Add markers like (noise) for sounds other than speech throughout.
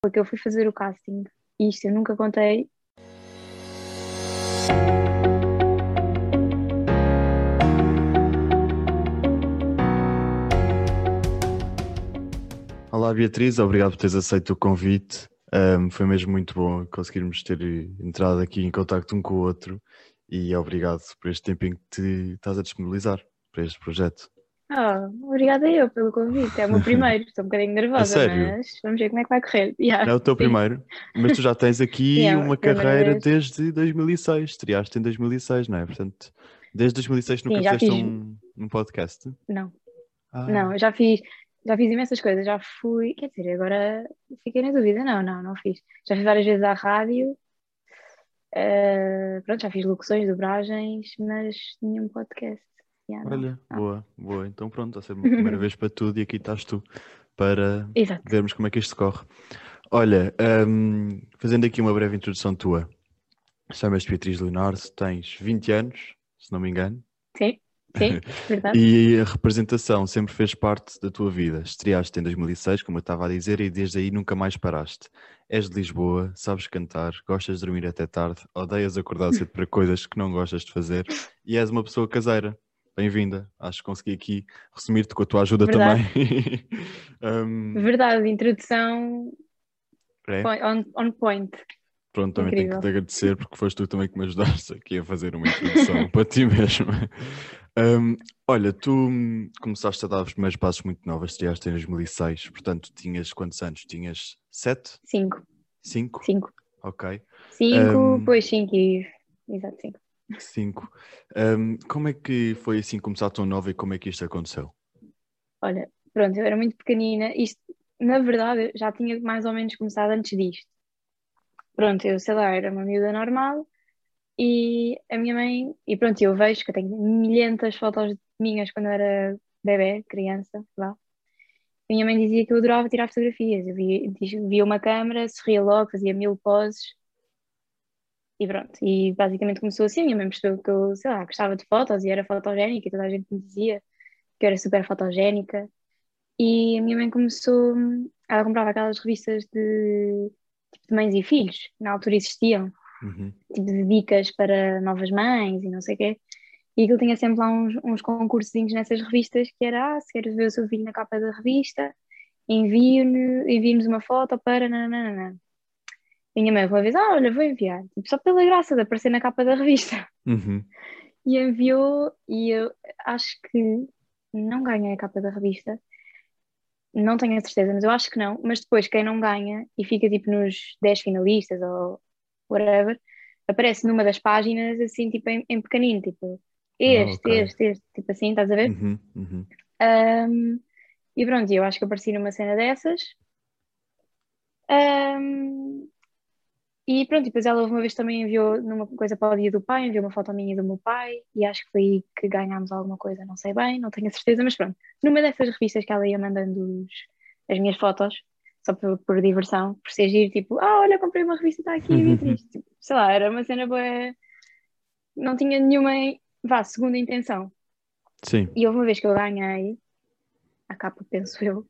porque eu fui fazer o casting. Isto eu nunca contei. Olá Beatriz, obrigado por teres aceito o convite. Um, foi mesmo muito bom conseguirmos ter entrado aqui em contacto um com o outro e obrigado por este tempinho que te estás a disponibilizar para este projeto. Oh, obrigada eu pelo convite. É o meu (laughs) primeiro, estou um bocadinho nervosa, mas vamos ver como é que vai correr. (laughs) Yeah, é o teu sim. primeiro, mas tu já tens aqui (laughs) yeah, uma carreira vez. desde 2006, estreaste em 2006, não é? Portanto, desde 2006 nunca sim, fizeste fiz... um, um podcast? Não, ah. não, já fiz, já fiz imensas coisas, já fui, quer dizer, agora fiquei na dúvida, não, não, não fiz. Já fiz várias vezes à rádio, uh, pronto, já fiz locuções, dobragens, mas nenhum podcast. Yeah, Olha, não. boa, boa. Então pronto, vai ser a primeira (laughs) vez para tudo e aqui estás tu para Exato. vermos como é que isto corre. Olha, um, fazendo aqui uma breve introdução tua, chamas-te Beatriz Leonardo, tens 20 anos, se não me engano. Sim, sim, (laughs) verdade. e a representação sempre fez parte da tua vida. Estreaste em 2006, como eu estava a dizer, e desde aí nunca mais paraste. És de Lisboa, sabes cantar, gostas de dormir até tarde, odeias acordar cedo para coisas que não gostas de fazer e és uma pessoa caseira bem-vinda. Acho que consegui aqui resumir-te com a tua ajuda Verdade. (laughs) também. um... Verdade, introdução é? on, on point. Pronto, também Incrível. tenho que te agradecer porque foste tu também que me ajudaste aqui a fazer uma introdução (laughs) para ti mesmo. Um, olha, tu começaste a dar os primeiros passos muito novos, estreaste em 2006, portanto tinhas quantos anos? Tinhas sete? Cinco. Cinco? Cinco. Ok. Cinco, um, pois cinco e... Exato, cinco. Cinco. Um, como é que foi assim começar tão nova e como é que isto aconteceu? Olha, pronto, eu era muito pequenina. Isto, na verdade, já tinha mais ou menos começado antes disto. Pronto, eu sei lá, era uma miúda normal e a minha mãe, e pronto, eu vejo que eu tenho milhentas fotos minhas quando eu era bebê, criança, lá. Minha mãe dizia que eu adorava tirar fotografias. Eu via, via uma câmera, sorria logo, fazia mil poses e pronto, e basicamente começou assim, minha mãe percebeu que eu, sei lá, gostava de fotos e era fotogénica e toda a gente me dizia que eu era super fotogénica. E a minha mãe começou, ela comprava aquelas revistas de, tipo, de mães e filhos, na altura existiam, uhum. tipo de dicas para novas mães e não sei o quê. E aquilo tinha sempre lá uns, uns concursinhos nessas revistas que era, ah, se queres ver o seu filho na capa da revista, envie-nos envie uma foto para nananana minha mãe uma vez, ah, olha, vou enviar, tipo, só pela graça de aparecer na capa da revista. Uhum. E enviou, e eu acho que não ganhei a capa da revista, não tenho a certeza, mas eu acho que não. Mas depois, quem não ganha e fica tipo nos 10 finalistas ou whatever, aparece numa das páginas assim, tipo em, em pequenino, tipo este, okay. este, este, tipo assim, estás a ver? Uhum, uhum. Um, e pronto, eu acho que apareci numa cena dessas. Um, e pronto, depois ela uma vez também enviou numa coisa para o dia do pai, enviou uma foto minha e do meu pai, e acho que foi aí que ganhámos alguma coisa, não sei bem, não tenho a certeza, mas pronto. Numa dessas revistas que ela ia mandando os, as minhas fotos, só por, por, diversão, por ser giro, tipo, ah, olha, comprei uma revista, está aqui, Beatriz. (laughs) tipo, sei lá, era uma cena boa. Não tinha nenhuma, vá, segunda intenção. Sim. E houve uma vez que eu ganhei, a capa, penso eu,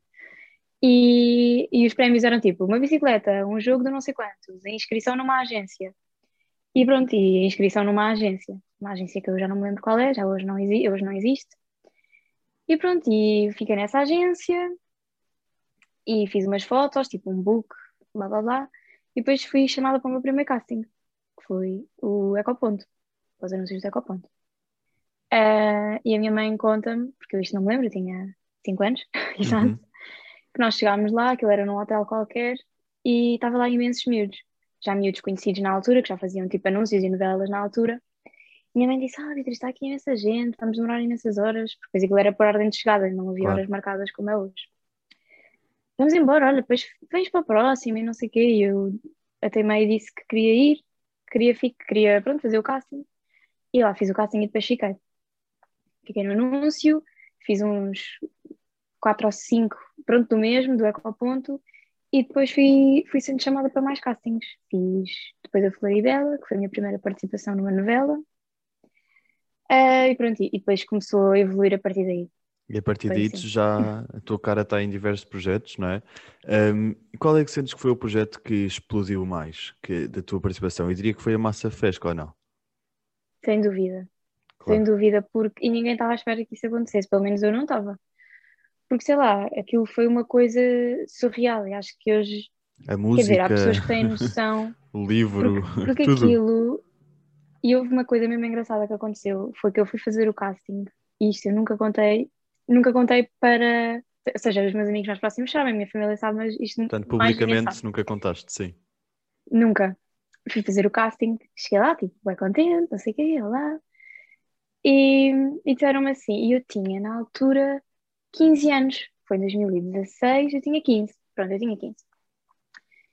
e, e os prémios eram tipo uma bicicleta, um jogo de não sei quantos, a inscrição numa agência. E pronto, e a inscrição numa agência. Uma agência que eu já não me lembro qual é, já hoje não, hoje não existe. E pronto, e fiquei nessa agência e fiz umas fotos, tipo um book, blá blá blá. E depois fui chamada para o meu primeiro casting, que foi o Ecoponto, os anúncios do Ecoponto. Uh, e a minha mãe conta-me, porque eu isto não me lembro, eu tinha 5 anos, (laughs) exato. Uhum nós chegámos lá, aquilo era num hotel qualquer, e estava lá imensos miúdos, já miúdos conhecidos na altura, que já faziam tipo anúncios e novelas na altura. Minha mãe disse: Ah, Beatriz, está aqui imensa gente, vamos demorar imensas horas, porque depois aquilo era por ordem de chegada, não havia claro. horas marcadas como é hoje. Vamos embora, olha, depois vens para a próxima e não sei o quê. E eu até meio disse que queria ir, queria, ficar, queria pronto, fazer o casting. E lá fiz o casting e depois fiquei. Fiquei no anúncio, fiz uns quatro ou cinco, pronto, do mesmo, do Ecoponto, e depois fui, fui sendo chamada para mais castings. Fiz depois a Floribela, que foi a minha primeira participação numa novela, uh, e pronto, e depois começou a evoluir a partir daí. E a partir Foi daí assim. tu já (laughs) a tua cara está em diversos projetos, não é? Um, qual é que sentes que foi o projeto que explodiu mais que, da tua participação? Eu diria que foi a Massa Fresca ou não? Sem dúvida. Claro. Sem dúvida, porque e ninguém estava à espera que isso acontecesse, pelo menos eu não estava. Porque sei lá, aquilo foi uma coisa surreal e acho que hoje, A quer música, dizer, há pessoas que têm (laughs) noção, o livro, porque tudo. aquilo. E houve uma coisa mesmo engraçada que aconteceu, foi que eu fui fazer o casting, e isto eu nunca contei, nunca contei para. Ou seja, os meus amigos mais próximos sabem, a minha família sabe, mas isto Portanto, publicamente nunca contaste, sim. Nunca. Fui fazer o casting, cheguei lá, tipo, bem contente, não sei o quê, lá. E, e disseram-me assim, e eu tinha na altura 15 anos, foi em 2016, eu tinha 15, pronto, eu tinha 15.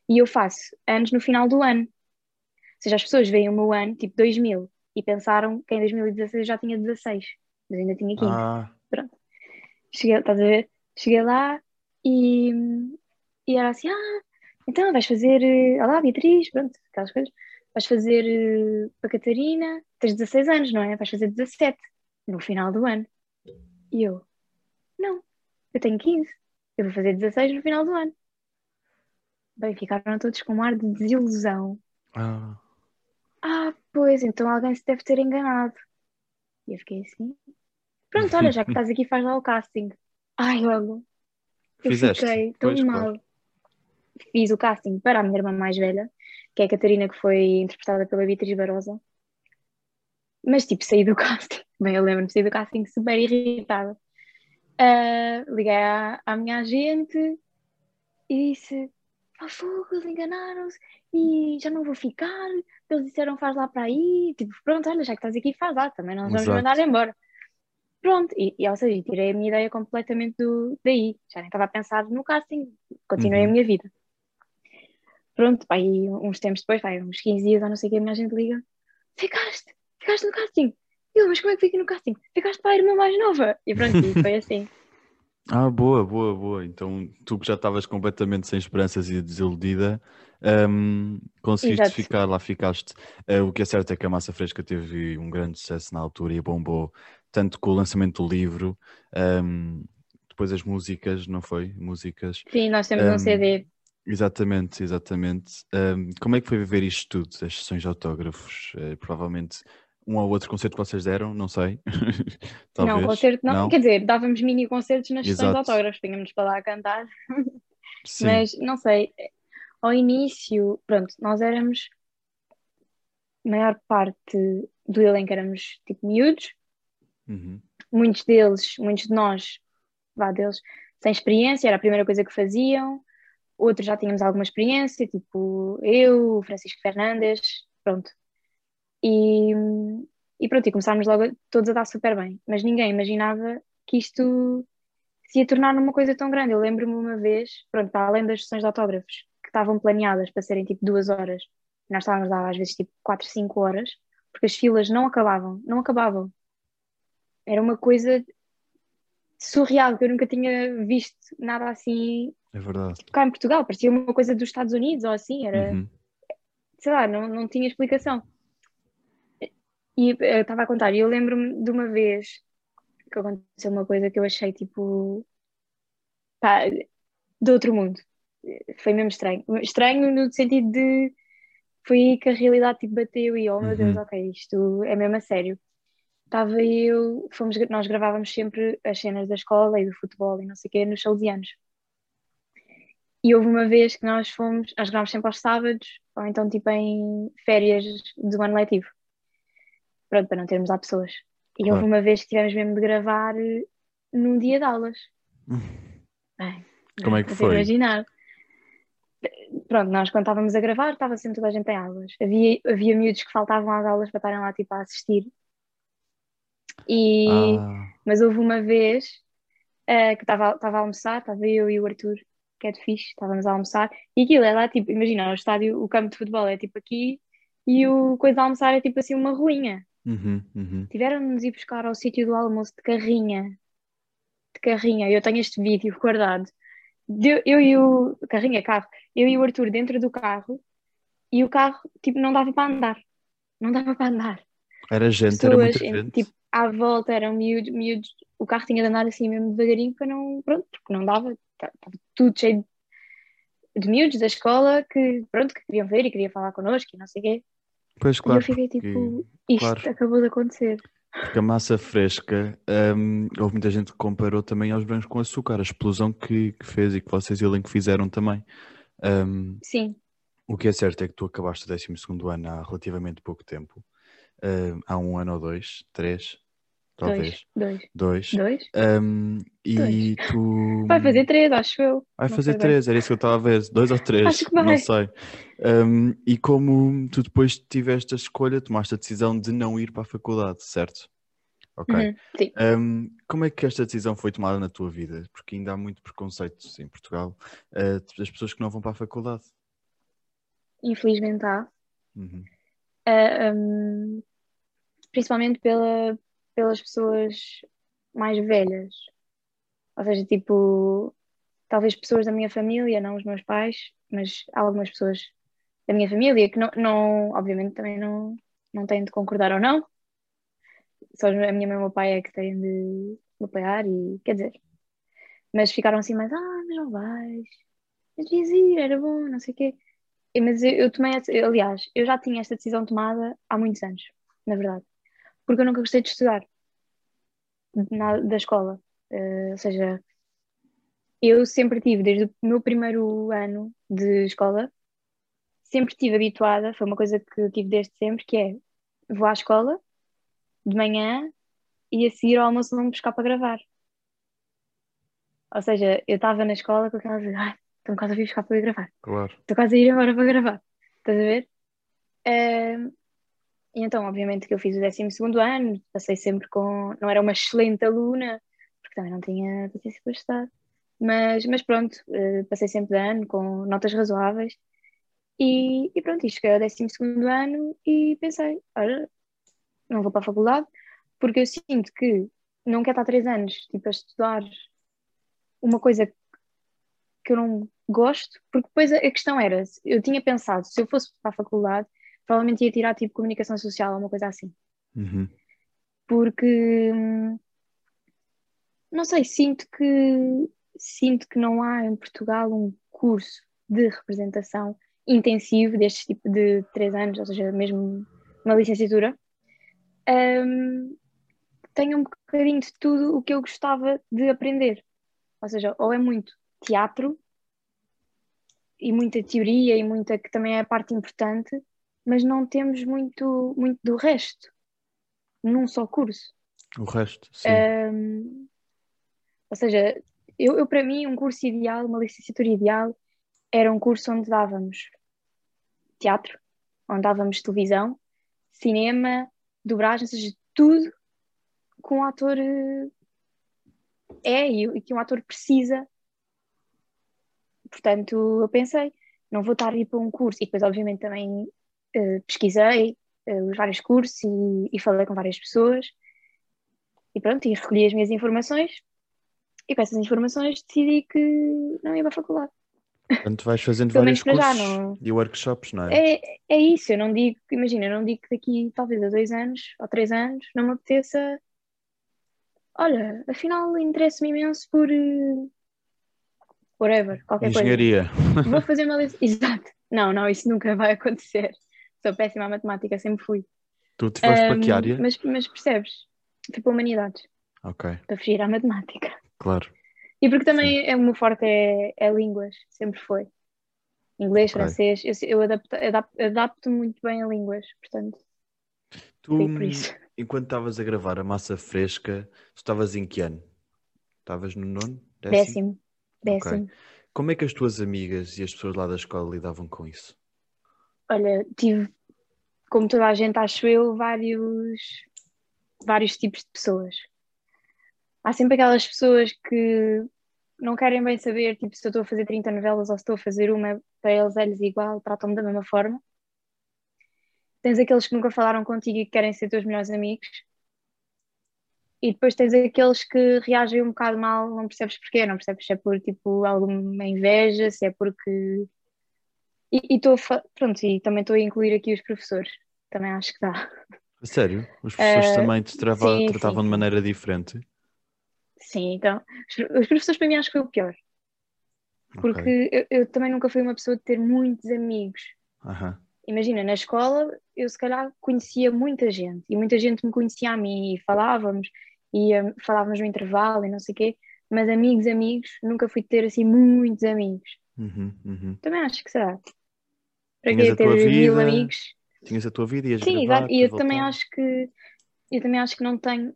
E eu faço anos no final do ano. Ou seja, as pessoas veem o meu ano, tipo 2000, e pensaram que em 2016 eu já tinha 16, mas ainda tinha 15. Ah, Cheguei, estás a ver? Cheguei lá e, e era assim: ah, então vais fazer. eh, Olá, Beatriz, pronto, aquelas coisas. Vais fazer eh, para Catarina, tens 16 anos, não é? Vais fazer 17 no final do ano. E eu: não, eu tenho 15, eu vou fazer 16 no final do ano. Bem, ficaram todos com um ar de desilusão. ah, Ah, pois, então alguém se deve ter enganado. E eu fiquei assim. Pronto, olha, já que estás aqui, faz lá o casting. Ai, eu Fizeste? fiquei tão Pois, mal. claro. Fiz o casting para a minha irmã mais velha, que é a Catarina, que foi interpretada pela Beatriz Barosa. Mas, tipo, saí do (laughs) casting. Bem, eu lembro-me, saí do casting super irritada. Ah, liguei à, à minha agente e disse: Ah, fogo, eles enganaram-se e já não vou ficar. Eles disseram: Faz lá para aí. Tipo, pronto, olha, já que estás aqui, faz lá, também não vamos mandar embora. Pronto, e, e ou seja, tirei a minha ideia completamente do, daí. Já nem estava a pensar no casting, continuei Uhum. a minha vida. Pronto, pá, e uns tempos depois, pá, uns 15 dias ou não sei o que, a minha gente liga: Ficaste, ficaste no casting. Eu, mas como é que fiquei no casting? Ficaste para a irmã mais nova. E pronto, e foi assim. (laughs) ah, boa, boa, boa. Então tu que já estavas completamente sem esperanças e desiludida, hum, conseguiste Exato. ficar, lá ficaste. Eh, o que é certo é que a Massa Fresca teve um grande sucesso na altura e bombou, tanto com o lançamento do livro, hum, depois as músicas, não foi? Músicas. Sim, nós temos um Um, CD. Exatamente, exatamente. Hum, como é que foi viver isto tudo, as sessões de autógrafos? Eh, provavelmente um ou outro concerto que vocês deram, não sei. (laughs) Não, Talvez. concerto não. Não? Quer dizer, dávamos mini concertos nas sessões de autógrafos, tínhamos para lá a cantar. (laughs) Sim. Mas não sei, ao início, pronto, nós éramos, a maior parte do elenco éramos tipo miúdos, Uhum. muitos deles, muitos de nós, vá deles, sem experiência, era a primeira coisa que faziam, outros já tínhamos alguma experiência, tipo eu, Francisco Fernandes, pronto. E, e pronto, e começámos logo todos a dar super bem, mas ninguém imaginava que isto se ia tornar numa coisa tão grande. Eu lembro-me uma vez, pronto, para além das sessões de autógrafos, que estavam planeadas para serem tipo duas horas, nós estávamos lá às vezes tipo quatro, cinco horas, porque as filas não acabavam, não acabavam. Era uma coisa surreal, que eu nunca tinha visto nada assim É verdade. cá em Portugal, parecia uma coisa dos Estados Unidos ou assim, era, Uhum. sei lá, não, não tinha explicação. E eh, eu estava a contar, e eu lembro-me de uma vez que aconteceu uma coisa que eu achei tipo pá, de outro mundo. Foi mesmo estranho. Estranho no sentido de foi aí que a realidade tipo, bateu e oh meu Deus, Uhum. ok, isto é mesmo a sério. Estava eu, fomos, nós gravávamos sempre as cenas da escola e do futebol e não sei o quê nos salesianos. E houve uma vez que nós fomos, nós gravámos sempre aos sábados, ou então tipo em férias do ano letivo. Pronto, para não termos lá pessoas. E houve Claro. uma vez que tivemos mesmo de gravar eh, num dia de aulas. Bem, Como é que foi? imaginar. Pronto, nós quando estávamos a gravar, estava sempre toda a gente em aulas. Havia, havia miúdos que faltavam às aulas para estarem lá tipo a assistir. E, Ah, mas houve uma vez eh, que estava estava a almoçar, estava eu e o Arthur, que é de fixe, estávamos a almoçar, e aquilo é lá tipo, imagina, o estádio, o campo de futebol é tipo aqui, e o coisa de almoçar é tipo assim uma ruinha. Uhum, uhum. Tiveram-nos ir buscar ao sítio do almoço de carrinha. De carrinha. Eu tenho este vídeo guardado. De- eu e o. Carrinha, carro. Eu e o Arthur dentro do carro e o carro, tipo, não dava para andar. Não dava para andar. Era gente, era muita Pessoas, gente. tipo, à volta eram miúdos, miúdos, o carro tinha de andar assim mesmo devagarinho para não, pronto, porque não dava, estava tudo cheio de, de miúdos da escola que, pronto, que queriam ver e queriam falar connosco e não sei o quê. Pois claro. e eu fiquei porque- tipo, isto claro. acabou de acontecer. Porque a massa fresca, hum, houve muita gente que comparou também aos brancos com açúcar, a explosão que, que fez e que vocês e o elenco fizeram também. Hum, Sim, o que é certo é que tu acabaste o 12 segundo ano há relativamente pouco tempo. Hum, há um ano ou dois, três, talvez, dois, dois. dois, dois. Hum, e tu... Vai fazer três, acho eu. Vai Não fazer sei bem. três, era isso que eu estava a ver, dois ou três, Acho que não vai. sei. Um, e como tu depois tiveste a escolha, tomaste a decisão de não ir para a faculdade, certo? Ok. Uhum, sim. Um, como é que esta decisão foi tomada na tua vida? Porque ainda há muito preconceito em Portugal uh, das pessoas que não vão para a faculdade. Infelizmente há. Uhum. Ah, hum, principalmente pela, pelas pessoas mais velhas. Ou seja, tipo, talvez pessoas da minha família, não os meus pais, mas algumas pessoas da minha família que não, não obviamente também não, não têm de concordar ou não. Só a minha mãe e o meu pai é que têm de apoiar e quer dizer, mas ficaram assim mais, ah, mas não vais, mas ir, era bom, não sei o quê. Mas eu, eu tomei, aliás, eu já tinha esta decisão tomada há muitos anos, na verdade, porque eu nunca gostei de estudar na, da escola. Eh, ou seja, eu sempre tive, desde o meu primeiro ano de escola, sempre estive habituada, foi uma coisa que eu tive desde sempre, que é vou à escola de manhã e a seguir ao almoço vou-me buscar para gravar. Ou seja, eu estava na escola com aquela coisa, ai, estou-me quase a vir buscar para gravar Claro. estou quase a ir embora para gravar. Estás a ver? Ahm, e então, obviamente, que eu fiz o 12 ano, passei sempre com. Não era uma excelente aluna, porque também não tinha paciência para estudar, mas, mas pronto, eh, passei sempre de ano com notas razoáveis. E, e pronto, e cheguei ao 12 ano e pensei: olha, não vou para a faculdade, porque eu sinto que não quero estar três anos tipo, a estudar uma coisa que eu não gosto, porque depois a a questão era, eu tinha pensado, se eu fosse para a faculdade, provavelmente ia tirar tipo comunicação social ou uma coisa assim, Uhum. porque hum, não sei, sinto que sinto que não há em Portugal um curso de representação intensivo deste tipo de três anos, ou seja, mesmo uma licenciatura, que tenha um bocadinho de tudo o que eu gostava de aprender. Ou seja, ou é muito teatro e muita teoria e muita que também é a parte importante, mas não temos muito, muito do resto num só curso. O resto, sim. Um, ou seja, eu, eu para mim um curso ideal, uma licenciatura ideal, era um curso onde dávamos teatro, onde dávamos televisão, cinema, dobragem, ou seja, tudo que um ator eh, é e, e que um ator precisa. Portanto, eu pensei, não vou estar a ir para um curso. E depois, obviamente, também eh, pesquisei eh, os vários cursos e, e falei com várias pessoas. E pronto, e recolhi as minhas informações. E com essas informações decidi que não ia para a faculdade. Portanto, vais fazendo vários para já, cursos não- e workshops, não é? É, é isso, eu não digo, imagina, eu não digo que daqui talvez a dois anos ou três anos não me apeteça. Olha, afinal interessa-me imenso por eh, whatever, qualquer coisa. Engenharia. Vou fazer uma lic- (laughs) Exato. Não, não, isso nunca vai acontecer. Sou péssima à matemática, sempre fui. Tu te foste para que área? Mas, mas percebes? Fui para humanidades, Ok, para fugir à matemática. claro. E porque também é, o meu forte é, é línguas, sempre foi. Inglês, Ok. francês, eu, eu adapto, adapto, adapto muito bem a línguas, portanto, Tu, foi por isso. (laughs) enquanto estavas a gravar a massa fresca, tu estavas em que ano? Estavas no nono? Décimo, Ok. décimo. Como é que as tuas amigas e as pessoas lá da escola lidavam com isso? Olha, tive, como toda a gente, acho eu, vários, vários tipos de pessoas. Há sempre aquelas pessoas que não querem bem saber, tipo, se eu estou a fazer 30 novelas ou se estou a fazer uma, para eles é-lhes igual, tratam-me da mesma forma. Tens aqueles que nunca falaram contigo e que querem ser teus melhores amigos. E depois tens aqueles que reagem um bocado mal, não percebes porquê, não percebes se é por tipo alguma inveja, se é porque. E estou, pronto, e também estou a incluir aqui os professores, também acho que dá. Sério? Os professores Uh, também te trava- sim, tratavam sim, de maneira diferente? Sim, então, os, os professores para mim acho que foi o pior, porque Ok. eu, eu também nunca fui uma pessoa de ter muitos amigos. Aham. Imagina, na escola eu se calhar conhecia muita gente e muita gente me conhecia a mim e falávamos e hum, falávamos no intervalo e não sei o quê, mas amigos, amigos, nunca fui ter assim muitos amigos. Uhum, uhum. Também acho que será. Para Tinhas a ter tua mil vida, amigos? Tinhas a tua vida, ias Sim, exato. E eu depois também acho que eu também acho que não tenho,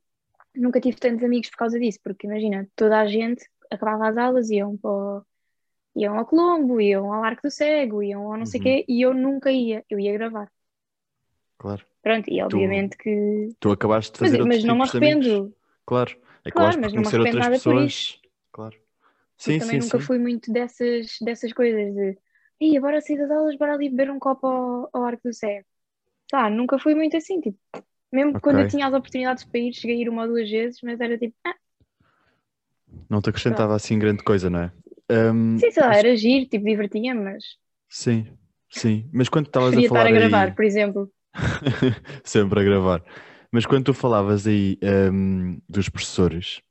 nunca tive tantos amigos por causa disso, porque imagina, toda a gente acabava as aulas, iam para iam ao Colombo, iam ao Arco do Cego, iam ao não sei o Uhum. quê, e eu nunca ia, eu ia gravar. Claro. Pronto, e obviamente que. Tu acabaste de Mas, fazer mas outros não me arrependo, Claro. Acabaste Claro, mas não me arrependo nada por pessoas. Claro. Sim, também sim, nunca sim. fui muito dessas, dessas coisas de Ih, bora sair das aulas, bora ali beber um copo ao, ao Arco do Cego. Tá, nunca fui muito assim, tipo, mesmo Ok. quando eu tinha as oportunidades para ir, cheguei a ir uma ou duas vezes, mas era tipo, ah, Não te acrescentava assim grande coisa, não é? Hum, sim, sei lá, era giro, tipo, divertia-me, mas sim, sim. Mas quando estavas a preferia estar falar a gravar, aí... por exemplo. (laughs) Sempre a gravar. Mas quando tu falavas aí hum, dos professores...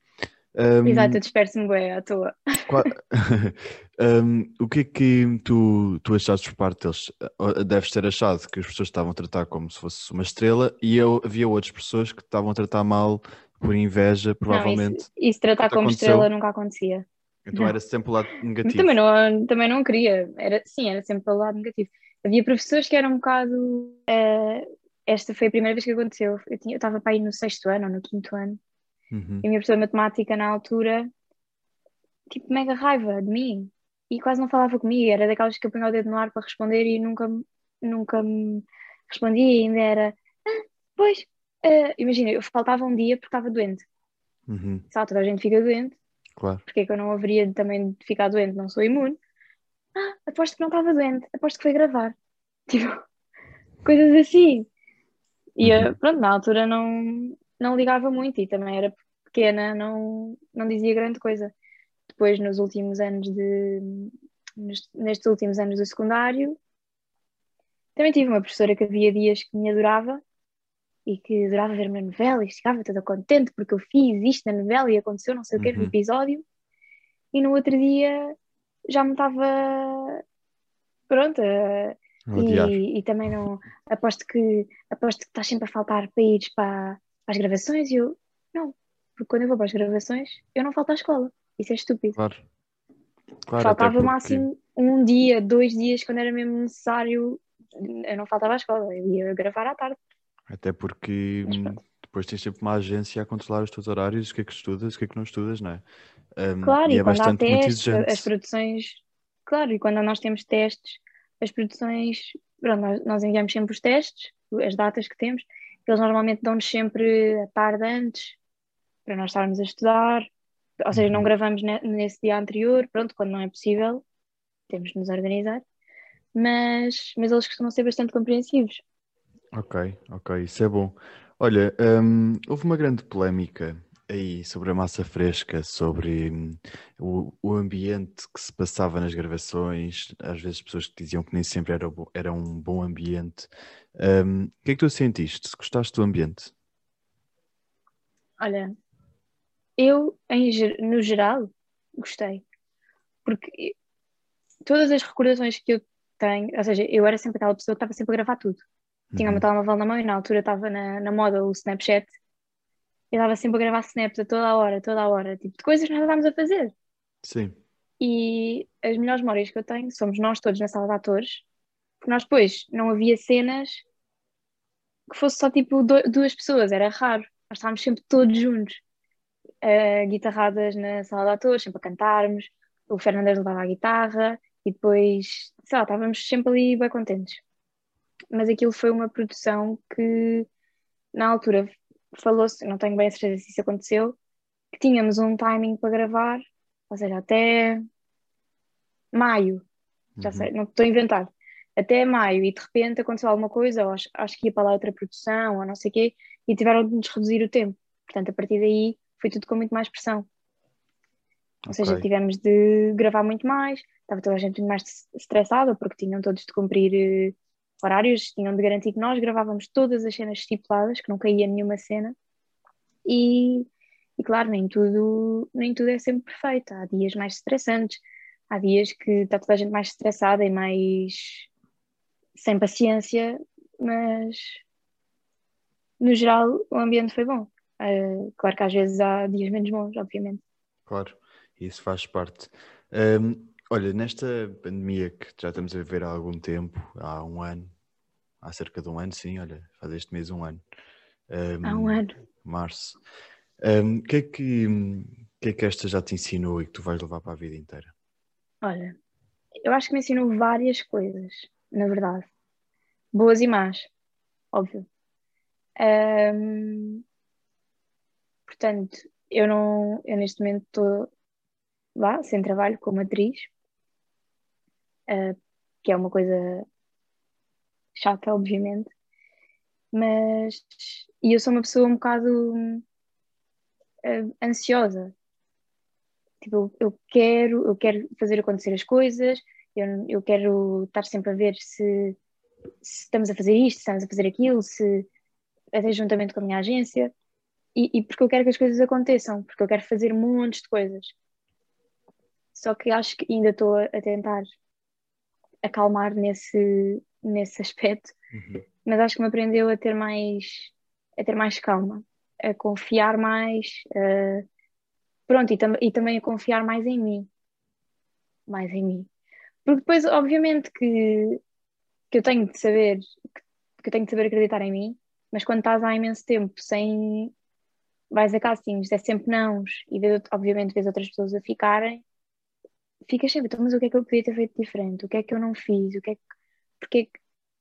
hum, Exato, eu disperso-me bem à toa. Qua- (laughs) (laughs) Hum, o que é que tu, tu achaste por parte deles? Uh, Deves ter achado que as pessoas estavam a tratar como se fosse uma estrela e eu, havia outras pessoas que estavam a tratar mal por inveja, Não, provavelmente. isso, isso tratar como aconteceu? estrela nunca acontecia. Então não. era sempre o lado negativo. também não, também não queria, era, sim, era sempre pelo lado negativo. Havia professores que eram um bocado. eh, esta foi a primeira vez que aconteceu. Eu tinha- eu estava para ir no sexto ano ou no quinto ano, Uhum. e a minha professora de matemática na altura, tipo, mega raiva de mim, e quase não falava comigo. Era daquelas que eu punha o dedo no ar para responder e nunca, me- nunca me respondia, e ainda era. Ah, pois, eh", imagina, eu faltava um dia porque estava doente. Uhum. Sabe, toda a gente fica doente. Claro. porque é que eu não haveria também de ficar doente, não sou imune. Ah, aposto que não estava doente, aposto que foi gravar. (laughs) Tipo, coisas assim. E Uhum. pronto, na altura não, não ligava muito e também era pequena, não, não dizia grande coisa. Depois, nos últimos anos de. nestes últimos anos do secundário, também tive uma professora que havia dias que me adorava e que adorava ver uma novela e ficava toda contente porque eu fiz isto na novela e aconteceu não sei o que no Uhum. episódio e no outro dia já me estava pronto a- A odiar. e, e também não aposto que aposto que estás sempre a faltar para ir para, as gravações e eu não, porque quando eu vou para as gravações eu não falto à escola, isso é estúpido Claro. Claro, faltava porque- máximo um dia, dois dias quando era mesmo necessário eu não faltava à escola, eu ia gravar à tarde Até porque hum, depois tens sempre uma agência a controlar os teus horários, o que é que estudas, o que é que não estudas, não é? Hum, Claro, e e, é quando há testes, exigente. as produções, claro, e quando nós temos testes, as produções, pronto, nós, nós enviamos sempre os testes, as datas que temos, eles normalmente dão-nos sempre a tarde antes, para nós estarmos a estudar, ou seja, não Uhum. gravamos ne- nesse dia anterior, pronto, quando não é possível, temos de nos organizar, mas, mas eles costumam ser bastante compreensivos. Ok, ok, isso é bom. Olha, hum, houve uma grande polémica aí sobre a massa fresca, sobre hum, o, o ambiente que se passava nas gravações, às vezes pessoas que diziam que nem sempre era, era um bom ambiente. Hum, o que é que tu sentiste? Gostaste do ambiente? Olha, eu, em, no geral, gostei. Porque todas as recordações que eu tenho, ou seja, eu era sempre aquela pessoa que estava sempre a gravar tudo. Tinha o meu Uhum. telemóvel na mão e na altura estava na, na moda o Snapchat. Eu estava sempre a gravar snaps a toda a hora, toda a hora, tipo, de coisas que nós estávamos a fazer. Sim, E as melhores memórias que eu tenho somos nós todos na sala de atores, porque nós depois não havia cenas que fosse só tipo duas pessoas, era raro. Nós estávamos sempre todos juntos, uh, guitarradas na sala de atores, sempre a cantarmos. O Fernandes levava a guitarra e depois, sei lá, estávamos sempre ali bem contentes. Mas aquilo foi uma produção que, na altura, falou-se, não tenho bem a certeza se isso aconteceu, que tínhamos um timing para gravar, ou seja, até maio, já Uhum. sei, não estou a inventar, até maio, e de repente aconteceu alguma coisa, ou acho, acho que ia para lá outra produção, ou não sei o quê, e tiveram de nos reduzir o tempo. Portanto, a partir daí foi tudo com muito mais pressão. Ou seja, Ok. tivemos de gravar muito mais, estava toda a gente muito mais estressada, porque tinham todos de cumprir eh, horários, tinham de garantir que nós gravávamos todas as cenas estipuladas, que não caía nenhuma cena, e, e claro, nem tudo, nem tudo é sempre perfeito, há dias mais estressantes, há dias que está toda a gente mais estressada e mais sem paciência, mas no geral o ambiente foi bom. Uh, claro que às vezes há dias menos bons, obviamente. Claro, isso faz parte. Um, olha, nesta pandemia que já estamos a viver há algum tempo, há um ano, há cerca de um ano, sim, olha, faz este mês um ano. Um, há um ano. Março. O um, que, é que, que é que esta já te ensinou e que tu vais levar para a vida inteira? Olha, eu acho que me ensinou várias coisas, na verdade. Boas e más, óbvio. Um, portanto, eu não, eu neste momento estou lá, sem trabalho, como atriz, uh, que é uma coisa chata, obviamente, mas e eu sou uma pessoa um bocado uh, ansiosa. Tipo, eu quero, eu quero fazer acontecer as coisas, eu, eu quero estar sempre a ver se, se estamos a fazer isto, se estamos a fazer aquilo, se até juntamente com a minha agência, e, e, porque eu quero que as coisas aconteçam, porque eu quero fazer montes de coisas. Só que acho que ainda estou a tentar acalmar nesse, nesse aspecto, uhum. mas acho que me aprendeu a ter mais, a ter mais calma, a confiar mais, uh, pronto, e, tam e também a confiar mais em mim, mais em mim. Porque depois, obviamente, que, que eu tenho de saber, que, que eu tenho de saber acreditar em mim, mas quando estás há imenso tempo sem. vais a castings, é sempre nãos, e vês, obviamente vês outras pessoas a ficarem, ficas sempre, então, mas o que é que eu podia ter feito diferente? O que é que eu não fiz? O que é que. Porque,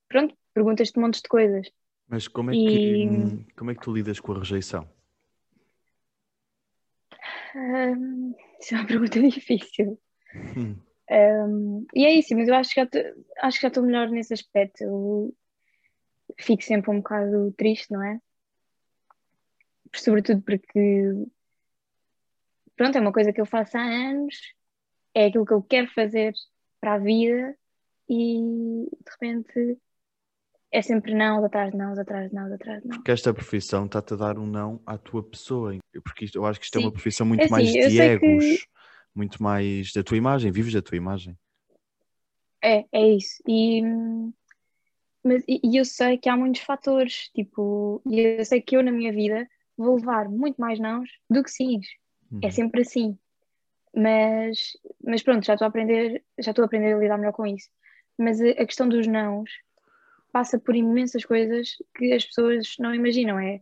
pronto, perguntas-te montes de coisas. Mas como é, e... que, como é que tu lidas com a rejeição? Um, isso é uma (laughs) pergunta difícil. Hum. Um, e é isso, mas eu acho que, já acho que já estou melhor nesse aspecto. Eu fico sempre um bocado triste, não é? Sobretudo porque, pronto, é uma coisa que eu faço há anos, é aquilo que eu quero fazer para a vida e de repente é sempre não, atrás de não, atrás de não, atrás de não. Porque esta profissão está-te a dar um não à tua pessoa, porque isto, eu acho que isto Sim. é uma profissão muito é assim, mais de egos, que... muito mais da tua imagem, vives da tua imagem. É, é isso. E, mas, e eu sei que há muitos fatores, tipo, e eu sei que eu na minha vida vou levar muito mais nãos do que sims. É uhum. É sempre assim. Mas, mas pronto, já estou a aprender, já estou a aprender a lidar melhor com isso. Mas a, questão dos nãos passa por imensas coisas que as pessoas não imaginam. É,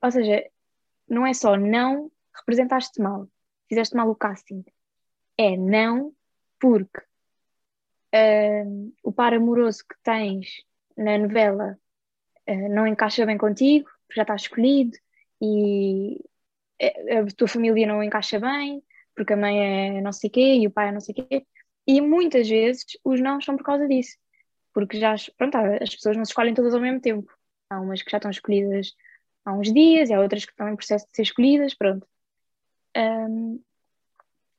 ou seja, não é só não representaste mal, fizeste mal o casting. É não porque uh, o par amoroso que tens na novela uh, não encaixa bem contigo, já está escolhido e a tua família não encaixa bem, porque a mãe é não sei quê e o pai é não sei quê. E muitas vezes os não são por causa disso porque já pronto, as pessoas não se escolhem todas ao mesmo tempo. Há umas que já estão escolhidas há uns dias, e há outras que estão em processo de ser escolhidas, pronto. Um,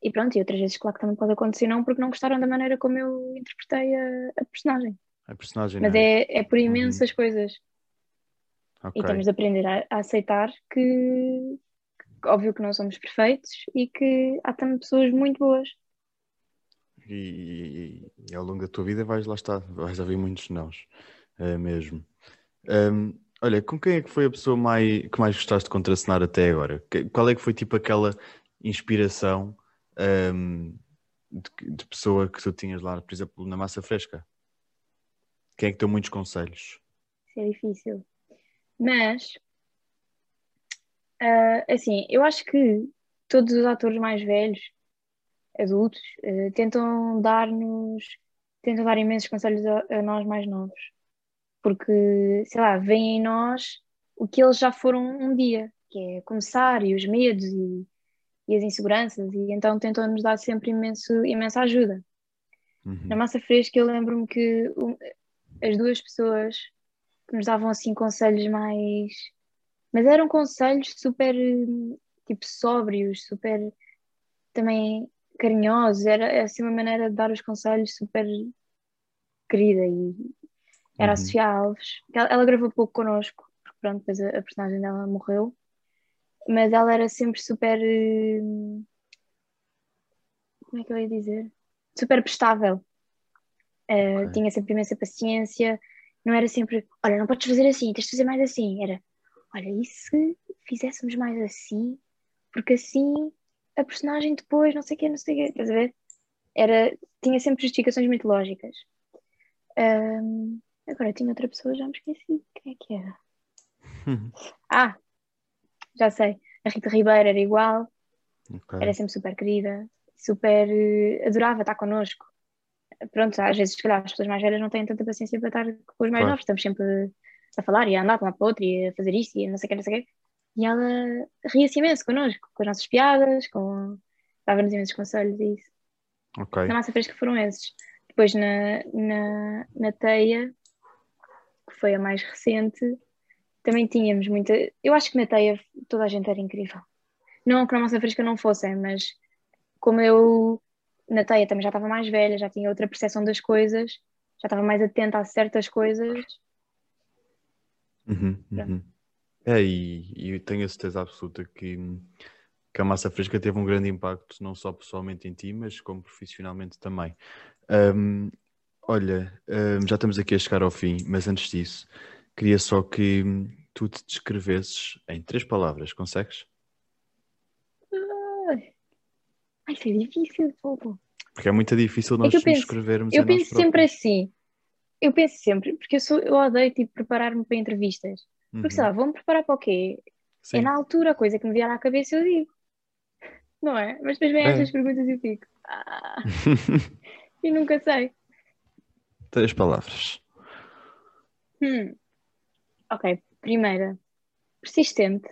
e pronto, e outras vezes, claro que também pode acontecer, não porque não gostaram da maneira como eu interpretei a, a personagem. A personagem, Mas é? é, é por uhum. imensas uhum. coisas. Okay. E temos de aprender a, a aceitar que, óbvio que não somos perfeitos e que há também pessoas muito boas e, e, ao longo da tua vida vais lá estar, vais ouvir muitos nãos, é mesmo. Um, olha, com quem é que foi a pessoa mais, que mais gostaste de contracenar até agora? Qual é que foi tipo aquela inspiração um, de, de, pessoa que tu tinhas lá, por exemplo, na massa fresca? Quem é que deu muitos conselhos? Isso é difícil. Mas, uh, assim, eu acho que todos os atores mais velhos adultos, uh, tentam dar-nos, tentam dar imensos conselhos a, a, nós mais novos, porque, sei lá, veem em nós o que eles já foram um dia, que é começar e os medos e, e as inseguranças, e então tentam nos dar sempre imenso, imensa ajuda. Uhum. Na massa fresca eu lembro-me que um, as duas pessoas que nos davam assim conselhos mais. Mas eram conselhos super tipo sóbrios, super também carinhosos, era assim uma maneira de dar os conselhos super querida e, era a Uhum. Sofia Alves. Ela, ela gravou pouco connosco, porque pronto, depois a, a personagem dela morreu. Mas ela era sempre super. eh, Como é que eu ia dizer? Super prestável. Eh, Ok. Tinha sempre imensa paciência. Não era sempre, olha, não podes fazer assim, tens de fazer mais assim. Era, olha, e se fizéssemos mais assim? Porque assim a personagem depois, não sei o quê, não sei o quê, estás a ver? Era, tinha sempre justificações muito lógicas. Ahm, agora tinha outra pessoa, já me esqueci. Quem é que era? (laughs) Ah, já sei. A Rita Ribeiro era igual, Ok. era sempre super querida, super. eh, adorava estar connosco. Pronto, às vezes, se calhar, as pessoas mais velhas não têm tanta paciência para estar com os mais Claro. novos, estamos sempre a falar e a andar de um lado para o outro e a fazer isto e a não sei o que, não sei o quê. E ela ria-se imenso connosco, com as nossas piadas, com... dava-nos imensos conselhos e isso. Ok. Na massa fresca foram esses. Depois na, na, na teia, que foi a mais recente, também tínhamos muita. Eu acho que na teia toda a gente era incrível. Não que na massa fresca não fossem, mas como eu na teia também já estava mais velha, já tinha outra percepção das coisas, já estava mais atenta a certas coisas. Uhum, Pronto. uhum. É, e, e tenho a certeza absoluta que, que a massa fresca teve um grande impacto, não só pessoalmente em ti, mas como profissionalmente também. Ahm, olha, ahm, já estamos aqui a chegar ao fim, mas antes disso, queria só que tu te descrevesses em três palavras, consegues? Ai, isso é difícil, fogo. Porque é muito difícil nós que eu nos penso- descrevermos Eu penso sempre assim. Eu penso sempre, porque eu, sou, eu odeio tipo, preparar-me para entrevistas. Porque sei Uhum, lá, vou-me preparar para o quê? sim. É na altura, a coisa que me vier à cabeça eu digo. Não é? Mas depois vem É. estas perguntas e eu fico. Ah, (laughs) e nunca sei. Três palavras. Hum. Ok, primeira, persistente.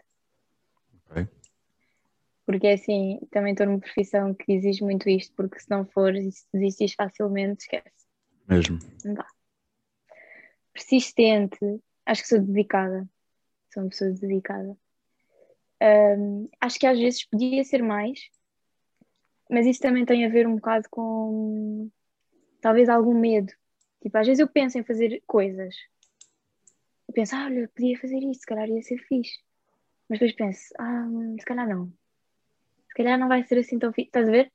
Ok. Porque é assim, também estou numa profissão que exige muito isto, porque se não for, e se desistis facilmente, esquece. Mesmo. Não dá. Persistente, acho que sou dedicada. Sou uma pessoa dedicada. Hum, acho que às vezes podia ser mais, mas isso também tem a ver um bocado com talvez algum medo. Tipo, às vezes eu penso em fazer coisas. Eu penso, ah, olha, podia fazer isto, se calhar ia ser fixe. Mas depois penso, ah, hum, se calhar não. Se calhar não vai ser assim tão fixe. Estás a ver?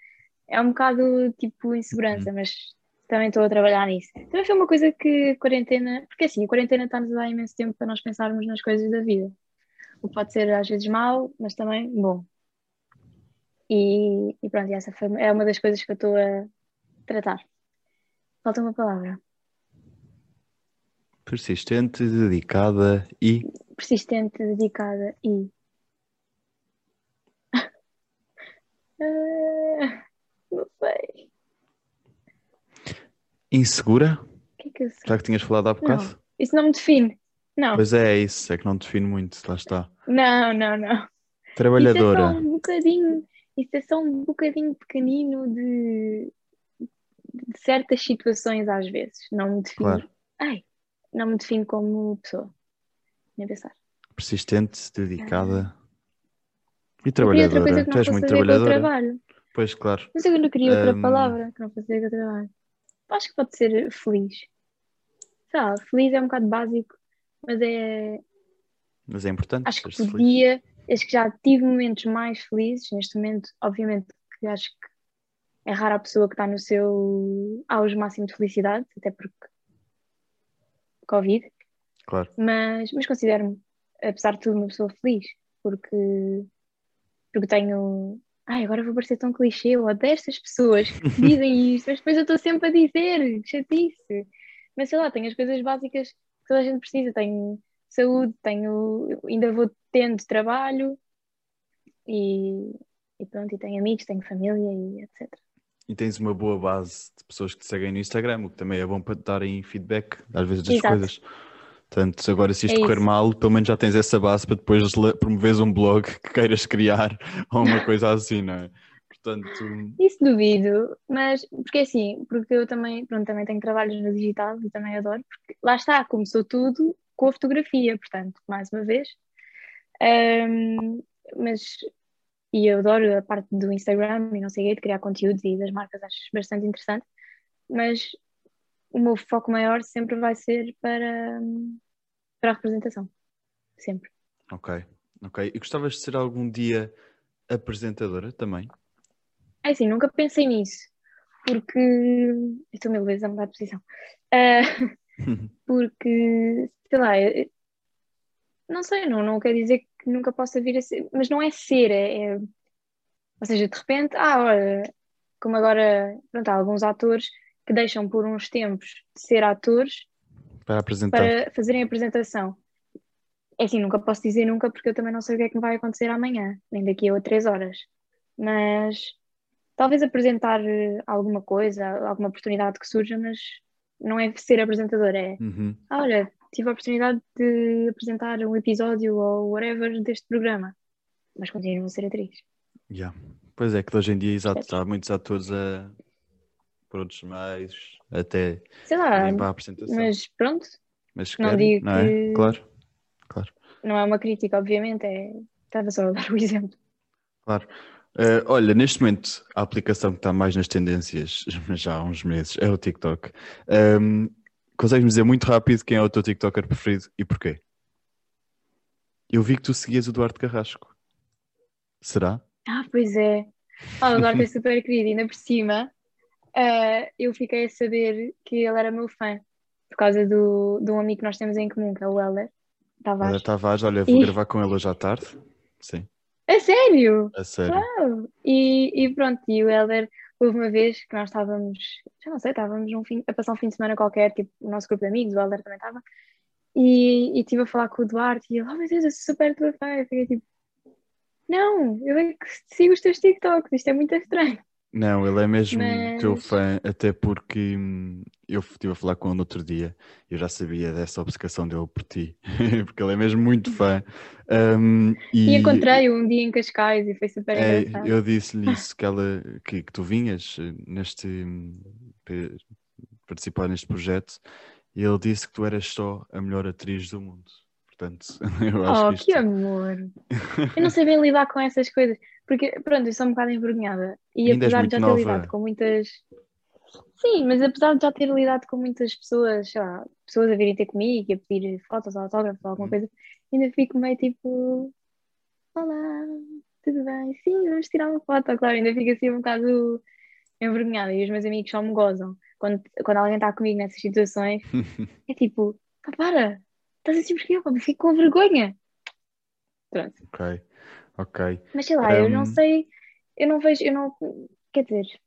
É um bocado tipo insegurança, mas também estou a trabalhar nisso. Também foi uma coisa que a quarentena, porque assim, a quarentena está-nos a dar imenso tempo para nós pensarmos nas coisas da vida. O que pode ser às vezes mau, mas também bom. E, e pronto, essa foi, é uma das coisas que eu estou a tratar. Falta uma palavra. Persistente, dedicada e. Persistente, dedicada e. (laughs) Ah, não sei. Insegura? Que é que? Já que tinhas falado há bocado? Isso não me define. Não, Pois é, é isso, é que não define muito, lá está. não, não, não. Isso é Trabalhadora. só um bocadinho, isso é só um bocadinho pequenino de, de certas situações às vezes. Não me define. Claro. Ai, não me define como pessoa. Nem pensar. Persistente, dedicada e Eu queria outra trabalhadora. coisa que Tu não és fosse muito trabalhadora? trabalho. Pois, claro. Mas eu não queria outra Hum. palavra que não fosse a ver com o trabalho. Acho que pode ser feliz. Sei lá, feliz é um bocado básico, mas é. Mas é importante. Acho que ser-se feliz. podia. Acho que já tive momentos mais felizes. Neste momento, obviamente, que acho que é rara a pessoa que está no seu auge máximo de felicidade, até porque. Covid. Claro. Mas, mas considero-me, apesar de tudo, uma pessoa feliz, porque, porque tenho. Ai, agora vou parecer tão clichê, eu odeio estas pessoas que (laughs) dizem isto, mas depois eu estou sempre a dizer, chatice. Mas sei lá, tenho as coisas básicas que toda a gente precisa. Tenho saúde, tenho, ainda vou tendo trabalho e, e pronto, e tenho amigos, tenho família e etc. E tens uma boa base de pessoas que te seguem no Instagram, o que também é bom para te darem feedback, às vezes, das Exato. coisas. Portanto, agora se isto É correr mal, pelo menos já tens essa base para depois promoveres um blog (laughs) que queiras criar (laughs) ou uma coisa assim, não é? Portanto, Isso duvido, mas porque assim, porque eu também, pronto, também tenho trabalhos no digital e também adoro, porque lá está, começou tudo com a fotografia, portanto, mais uma vez. Ahm, mas, e eu adoro a parte do Instagram e não sei o quê, de criar conteúdos e das marcas, acho bastante interessante, mas o meu foco maior sempre vai ser para, para a representação. Sempre. Ok, ok. E gostavas de ser algum dia apresentadora também? É assim, nunca pensei nisso, porque. Estou meio a mudar de posição. Uh, (laughs) porque, sei lá, não sei, não, não quer dizer que nunca possa vir a ser, mas não é ser, é, é... ou seja, de repente, ah, olha, como agora, pronto, há alguns atores que deixam por uns tempos de ser atores para apresentar, para fazerem a apresentação. É assim, nunca posso dizer nunca porque eu também não sei o que é que vai acontecer amanhã, nem daqui a três horas. Mas talvez apresentar eh, alguma coisa, alguma oportunidade que surja, mas não é ser apresentador, é uhum. ah, olha, tive a oportunidade de apresentar um episódio ou whatever deste programa, mas continuo a ser atriz. Yeah. Pois é, que hoje em dia, exato, há muitos atores a por outros meios, até Sei lá, para a apresentação. mas pronto, Mas não querem, digo não é? que- Claro, claro, não é uma crítica, obviamente, é... estava só a dar o (laughs) exemplo. claro. Eh, olha, neste momento, a aplicação que está mais nas tendências, (laughs) já há uns meses, é o TikTok. Ehm, Consegues-me dizer muito rápido quem é o teu TikToker preferido e porquê? Eu vi que tu seguias o Duarte Carrasco. Será? Ah, pois é. (laughs) Ah, o Duarte é super querido, ainda por cima, ah, eu fiquei a saber que ele era meu fã, por causa do, de um amigo que nós temos em comum, que é o Heller Olha, Tavares. Tavares, olha, vou E- gravar com ele hoje à tarde. Sim, A sério? a sério. Uau! E, e pronto, e o Helder, houve uma vez que nós estávamos, já não sei, estávamos num fim, a passar um fim de semana qualquer, tipo, o nosso grupo de amigos, o Helder também estava, e, e estive a falar com o Duarte, e ele, oh meu Deus, eu sou super tua fã, eu fiquei tipo, não, eu é que sigo os teus TikToks, isto é muito estranho. Não, ele é mesmo Mas- teu fã, até porque hum, eu estive a falar com ele no outro dia, eu já sabia dessa obcecação dele por ti, (laughs) porque ele é mesmo muito fã. Hum, E, e encontrei-o um dia em Cascais e foi super é, engraçado. eu disse-lhe isso, que, ela, que, que tu vinhas eh, neste hum, participar neste projeto, e ele disse que tu eras só a melhor atriz do mundo. Portanto, (laughs) eu acho Oh, que isto. que amor! (laughs) Eu não sei bem lidar com essas coisas, porque, pronto, eu sou um bocado envergonhada. E Ainda apesar de já ter nova. lidado com muitas. Sim, mas apesar de já ter lidado com muitas pessoas, sei lá, pessoas a virem ter comigo e a pedir fotos ou autógrafos ou alguma Hum. coisa, ainda fico meio tipo: Olá, tudo bem? Sim, vamos tirar uma foto, claro, ainda fico assim um bocado envergonhada. E os meus amigos só me gozam. Quando, quando alguém está comigo nessas situações, (laughs) é tipo: "Pá, para, estás assim porque eu fico com vergonha. Pronto. ok, ok. Mas sei lá, eu não Hum. sei, eu não vejo, eu não, quer dizer,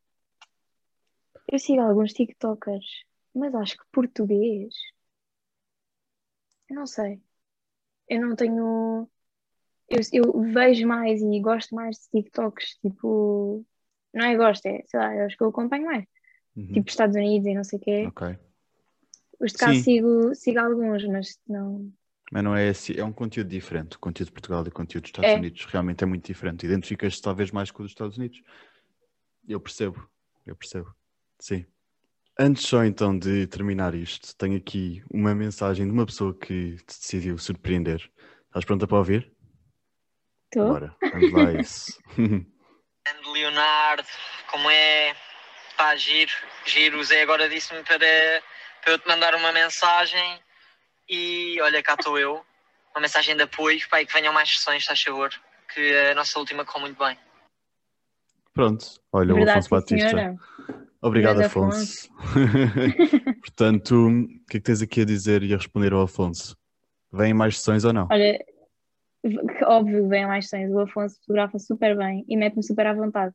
eu sigo alguns TikTokers, mas acho que português, eu não sei, eu não tenho, eu, eu vejo mais e gosto mais de TikToks, tipo, não é gosto, é, sei lá, eu acho que eu acompanho mais, Uhum, tipo Estados Unidos e não sei o quê, Ok. os de cá Sim. sigo, sigo alguns, mas não, Mas não é assim, é um conteúdo diferente. O conteúdo de Portugal e o conteúdo dos Estados É. Unidos realmente é muito diferente. Identificas-te talvez mais com o dos Estados Unidos. Eu percebo, eu percebo. Sim. Antes só então de terminar isto, tenho aqui uma mensagem de uma pessoa que te decidiu surpreender. Estás pronta para ouvir? estou, Bora, vamos lá a isso. (laughs) Leonardo, como é? Pá, giro, giro. O Zé agora disse-me para, para eu te mandar uma mensagem e olha, cá estou eu. Uma mensagem de apoio, e que venham mais sessões, estás a favor? Que a nossa última correu muito bem. Pronto, olha, o verdade, Afonso sim, Batista. senhora. Obrigado, Grande Afonso. (laughs) (laughs) Portanto, o que é que tens aqui a dizer e a responder ao Afonso? Vêm mais sessões ou não? Olha, que óbvio, vem mais sessões. O Afonso fotografa super bem e mete-me super à vontade.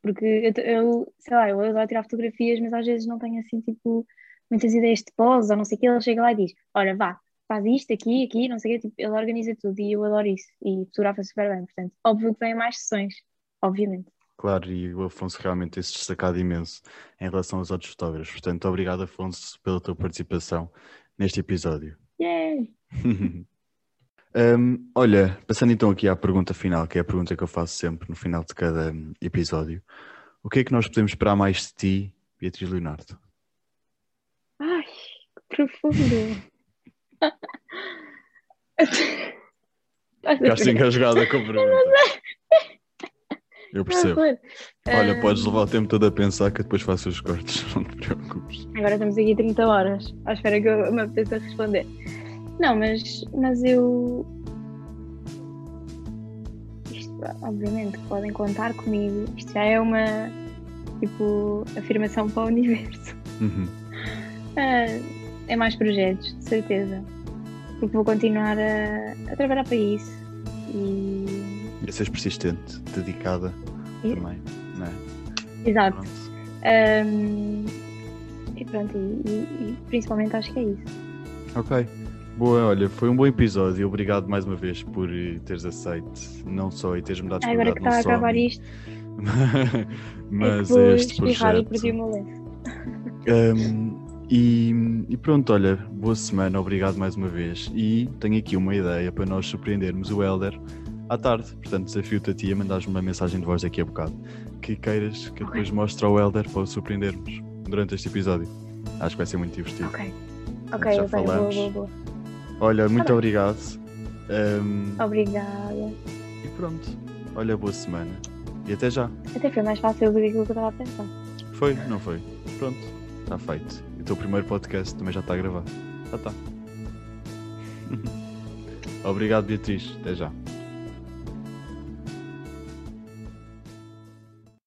Porque eu, eu, sei lá, eu adoro tirar fotografias, mas às vezes não tenho assim, tipo, muitas ideias de pose ou não sei o que. Ele chega lá e diz: Olha, vá, faz isto, aqui, aqui, não sei o que. Tipo, ele organiza tudo e eu adoro isso. E fotografa super bem. Portanto, óbvio que vem mais sessões, obviamente. Claro, e o Afonso realmente tem-se destacado imenso em relação aos outros fotógrafos. Portanto, obrigado, Afonso, pela tua participação neste episódio. Yay! (laughs) Hum, olha, passando então aqui à pergunta final, que é a pergunta que eu faço sempre no final de cada hum, episódio. O que é que nós podemos esperar mais de ti, Beatriz Leonardo? Profundo! (laughs) Ficaste ver? engasgada com a pergunta. Eu percebo. Olha, Ah, podes levar o tempo todo a pensar que depois faço os cortes, (laughs) não te preocupes. Agora estamos aqui 30 horas à espera que eu me apeteça responder. Não, mas, mas eu. Isto, obviamente, podem contar comigo. Isto já é uma tipo afirmação para o universo. Uhum. Ah, é mais projetos, de certeza. Porque vou continuar a, a trabalhar para isso. E. E a seres persistente, dedicada E- também, não é? Exato. Pronto. Ahm, e pronto, e, e- principalmente acho que é isso. Ok. Boa, olha, foi um bom episódio e obrigado mais uma vez por eh, teres aceito, não só e teres-me dado Ah, agora que está a acabar isto, (laughs) mas é este espirrar e projeto. perdi o meu lenço. Um, e, e pronto, olha, boa semana, obrigado mais uma vez. E tenho aqui uma ideia para nós surpreendermos o Helder à tarde. Portanto, desafio-te a ti a mandares-me uma mensagem de voz daqui a bocado que queiras que eu depois mostre ao Helder para o surpreendermos durante este episódio. Acho que vai ser muito divertido. Ok. Ok, Já boa, falamos. boa, boa. Olha, muito bem. obrigado. Um, Obrigada. E pronto, olha, boa semana. E até já. Até foi mais fácil do que aquilo que eu estava a pensar. Foi? Não foi? Pronto, está feito. Teu primeiro podcast também já está a gravar. Já está. (laughs) Obrigado, Beatriz. Até já.